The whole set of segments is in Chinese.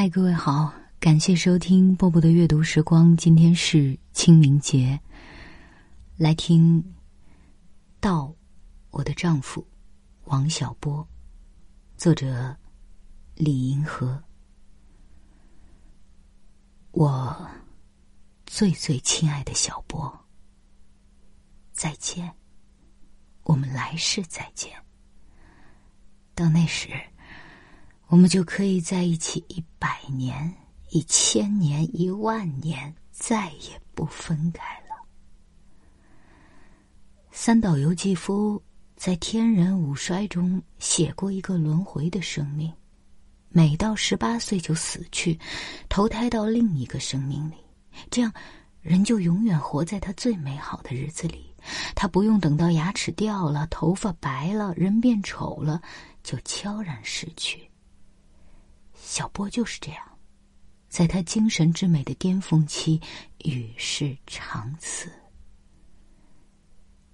嗨，各位好，感谢收听波波的阅读时光。今天是清明节，来听《到我的丈夫》，王小波，作者李银河。我最最亲爱的小波，再见，我们来世再见。到那时。我们就可以在一起一百年、一千年、一万年，再也不分开了。三岛由纪夫在《天人五衰》中写过一个轮回的生命，每到十八岁就死去，投胎到另一个生命里，这样人就永远活在他最美好的日子里。他不用等到牙齿掉了、头发白了、人变丑了，就悄然逝去。小波就是这样，在他精神之美的巅峰期与世长辞。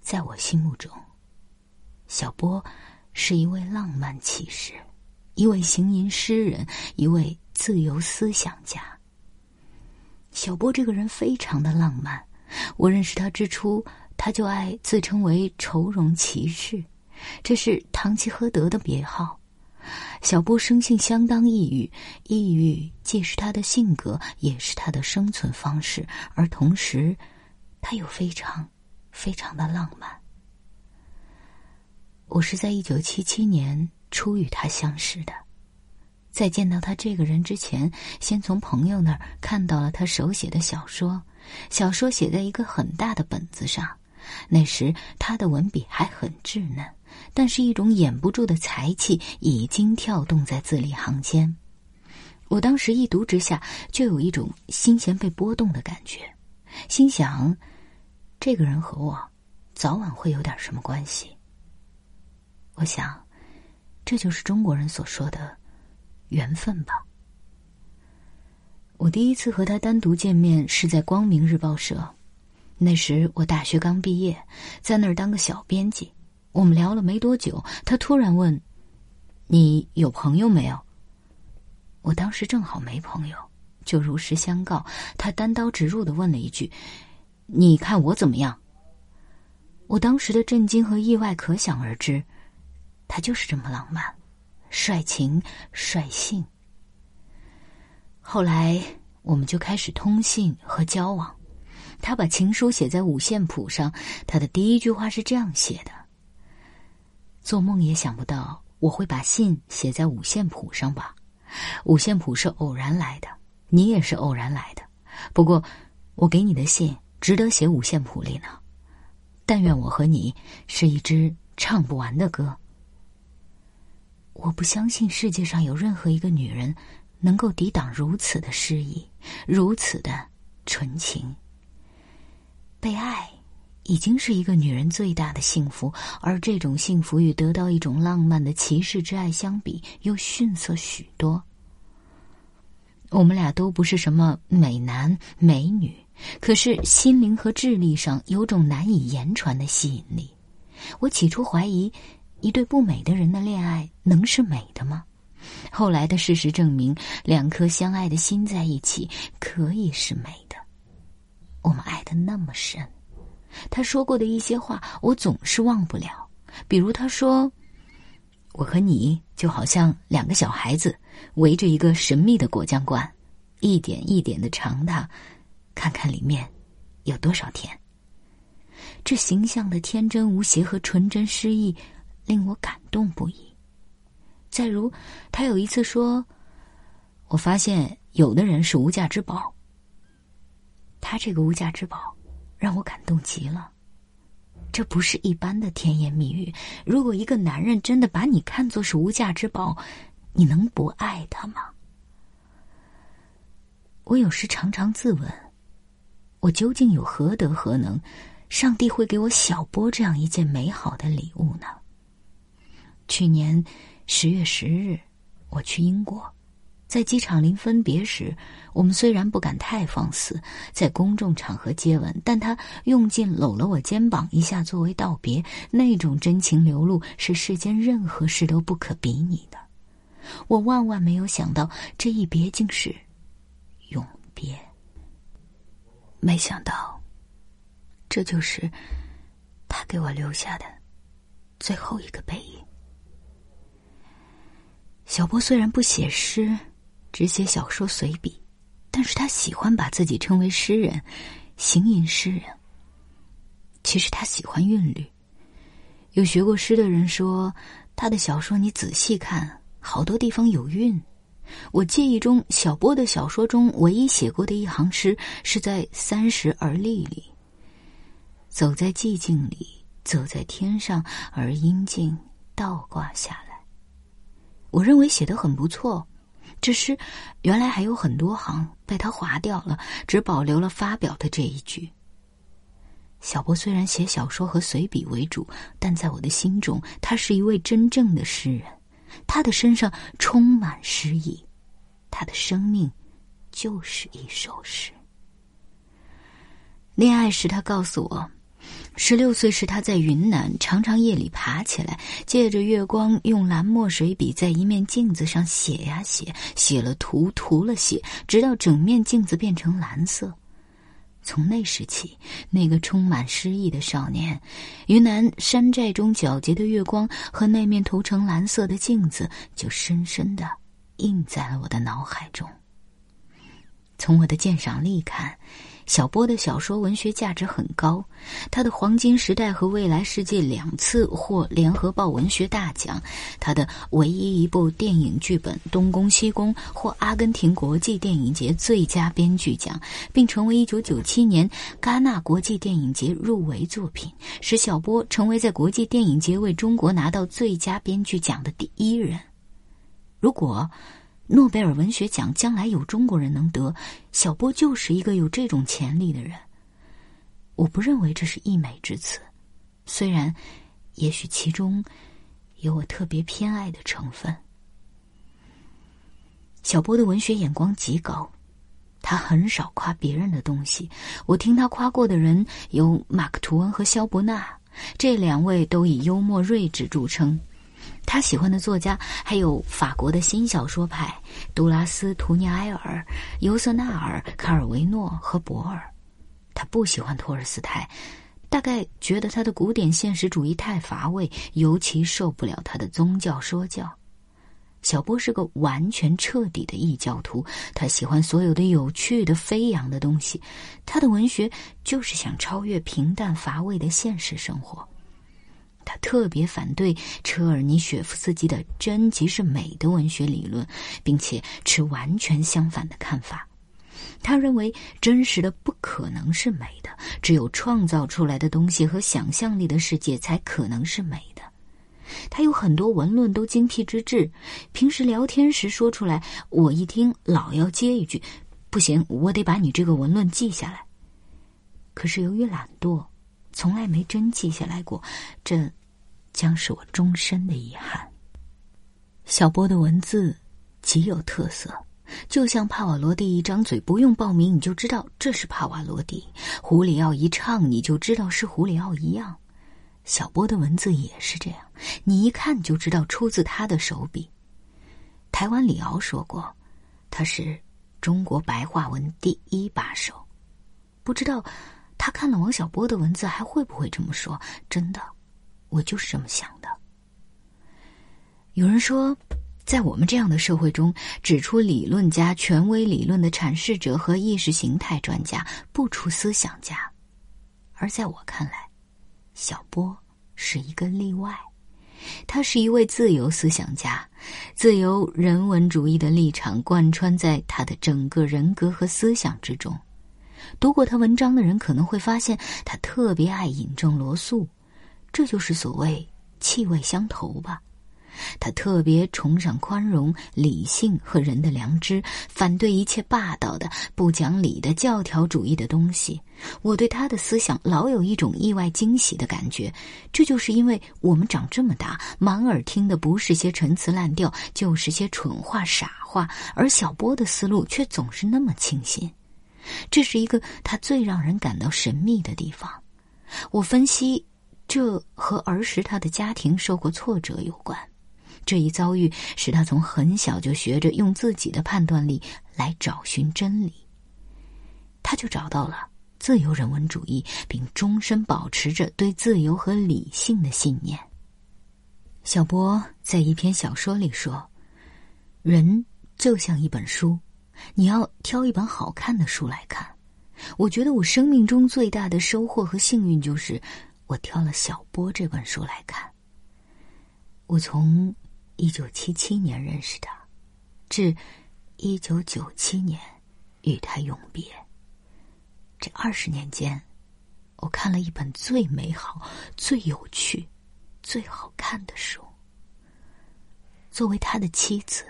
在我心目中，小波是一位浪漫骑士，一位行吟诗人，一位自由思想家。小波这个人非常的浪漫。我认识他之初，他就爱自称为“愁容骑士”，这是堂吉诃德的别号。小波生性相当抑郁，抑郁既是他的性格，也是他的生存方式，而同时，他又非常、非常的浪漫。我是在一九七七年初与他相识的，在见到他这个人之前，先从朋友那儿看到了他手写的小说，小说写在一个很大的本子上，那时他的文笔还很稚嫩。但是，一种掩不住的才气已经跳动在字里行间。我当时一读之下，就有一种心弦被波动的感觉，心想：这个人和我早晚会有点什么关系。我想，这就是中国人所说的缘分吧。我第一次和他单独见面是在《光明日报》社，那时我大学刚毕业，在那儿当个小编辑。我们聊了没多久，他突然问：“你有朋友没有？”我当时正好没朋友，就如实相告。他单刀直入的问了一句：“你看我怎么样？”我当时的震惊和意外可想而知。他就是这么浪漫、率情、率性。后来我们就开始通信和交往。他把情书写在五线谱上，他的第一句话是这样写的。做梦也想不到我会把信写在五线谱上吧？五线谱是偶然来的，你也是偶然来的。不过，我给你的信值得写五线谱里呢。但愿我和你是一支唱不完的歌。我不相信世界上有任何一个女人能够抵挡如此的诗意，如此的纯情。被爱。已经是一个女人最大的幸福，而这种幸福与得到一种浪漫的骑士之爱相比，又逊色许多。我们俩都不是什么美男美女，可是心灵和智力上有种难以言传的吸引力。我起初怀疑，一对不美的人的恋爱能是美的吗？后来的事实证明，两颗相爱的心在一起可以是美的。我们爱的那么深。他说过的一些话，我总是忘不了。比如他说：“我和你就好像两个小孩子围着一个神秘的果酱罐，一点一点的尝它，看看里面有多少甜。”这形象的天真无邪和纯真诗意，令我感动不已。再如，他有一次说：“我发现有的人是无价之宝。”他这个无价之宝。让我感动极了。这不是一般的甜言蜜语。如果一个男人真的把你看作是无价之宝，你能不爱他吗？我有时常常自问：我究竟有何德何能，上帝会给我小波这样一件美好的礼物呢？去年十月十日，我去英国。在机场临分别时，我们虽然不敢太放肆，在公众场合接吻，但他用劲搂了我肩膀一下作为道别，那种真情流露是世间任何事都不可比拟的。我万万没有想到，这一别竟是永别。没想到，这就是他给我留下的最后一个背影。小波虽然不写诗，只写小说随笔，但是他喜欢把自己称为诗人，行吟诗人。其实他喜欢韵律。有学过诗的人说，他的小说你仔细看，好多地方有韵。我记忆中，小波的小说中唯一写过的一行诗，是在《三十而立》里：“走在寂静里，走在天上，而阴茎倒挂下来。”我认为写的很不错。这诗原来还有很多行被他划掉了，只保留了发表的这一句。小波虽然写小说和随笔为主，但在我的心中，他是一位真正的诗人。他的身上充满诗意，他的生命就是一首诗。恋爱时，他告诉我，十六岁时他在云南，常常夜里爬起来，借着月光，用蓝墨水笔在一面镜子上写呀写，写了涂，涂了写，直到整面镜子变成蓝色。从那时起，那个充满诗意的少年，云南山寨中皎洁的月光和那面涂成蓝色的镜子，就深深的印在了我的脑海中。从我的鉴赏力看。小波的小说文学价值很高，他的《黄金时代》和《未来世界》两次获联合报文学大奖，他的唯一一部电影剧本《东宫西宫》获阿根廷国际电影节最佳编剧奖，并成为1997年戛纳国际电影节入围作品，使小波成为在国际电影节为中国拿到最佳编剧奖的第一人。如果。诺贝尔文学奖将来有中国人能得，小波就是一个有这种潜力的人。我不认为这是溢美之词，虽然，也许其中有我特别偏爱的成分。小波的文学眼光极高，他很少夸别人的东西。我听他夸过的人有马克·吐温和肖伯纳，这两位都以幽默睿智著称。他喜欢的作家还有法国的新小说派杜拉斯、图尼埃尔、尤瑟纳尔、卡尔维诺和博尔。他不喜欢托尔斯泰，大概觉得他的古典现实主义太乏味，尤其受不了他的宗教说教。小波是个完全彻底的异教徒，他喜欢所有的有趣的、飞扬的东西。他的文学就是想超越平淡乏味的现实生活。他特别反对车尔尼雪夫斯基的“真即是美”的文学理论，并且持完全相反的看法。他认为真实的不可能是美的，只有创造出来的东西和想象力的世界才可能是美的。他有很多文论都精辟之至，平时聊天时说出来，我一听老要接一句：“不行，我得把你这个文论记下来。”可是由于懒惰。从来没真记下来过，这将是我终身的遗憾。小波的文字极有特色，就像帕瓦罗蒂一张嘴不用报名你就知道这是帕瓦罗蒂，胡里奥一唱你就知道是胡里奥一样。小波的文字也是这样，你一看就知道出自他的手笔。台湾李敖说过，他是中国白话文第一把手，不知道。他看了王小波的文字，还会不会这么说？真的，我就是这么想的。有人说，在我们这样的社会中，指出理论家、权威理论的阐释者和意识形态专家，不出思想家。而在我看来，小波是一个例外。他是一位自由思想家，自由人文主义的立场贯穿在他的整个人格和思想之中。读过他文章的人可能会发现，他特别爱引证罗素，这就是所谓气味相投吧。他特别崇尚宽容、理性和人的良知，反对一切霸道的、不讲理的教条主义的东西。我对他的思想老有一种意外惊喜的感觉，这就是因为我们长这么大，满耳听的不是些陈词滥调，就是些蠢话、傻话，而小波的思路却总是那么清新。这是一个他最让人感到神秘的地方。我分析，这和儿时他的家庭受过挫折有关。这一遭遇使他从很小就学着用自己的判断力来找寻真理。他就找到了自由人文主义，并终身保持着对自由和理性的信念。小波在一篇小说里说：“人就像一本书，你要挑一本好看的书来看。”我觉得我生命中最大的收获和幸运就是，我挑了小波这本书来看。我从一九七七年认识他，至一九九七年与他永别。这二十年间，我看了一本最美好、最有趣、最好看的书。作为他的妻子，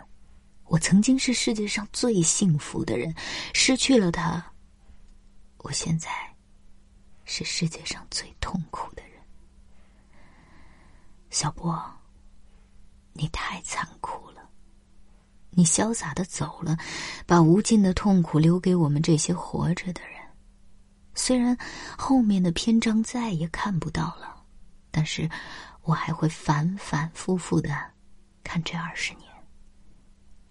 我曾经是世界上最幸福的人。失去了他。我现在是世界上最痛苦的人，小波，你太残酷了。你潇洒的走了，把无尽的痛苦留给我们这些活着的人。虽然后面的篇章再也看不到了，但是我还会反反复复的看这二十年。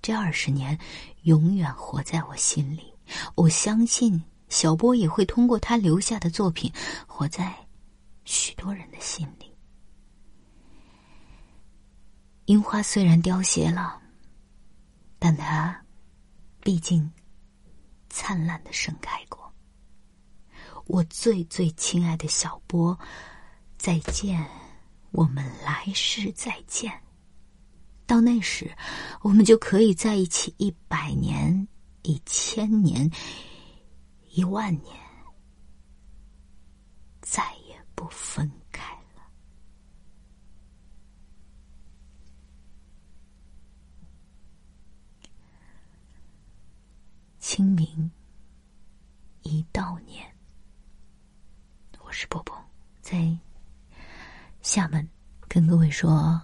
这二十年永远活在我心里。我相信。小波也会通过他留下的作品，活在许多人的心里。樱花虽然凋谢了，但它毕竟灿烂的盛开过。我最最亲爱的小波，再见，我们来世再见。到那时，我们就可以在一起一百年、一千年。一万年，再也不分开了。清明一到年，我是波波，在厦门跟各位说。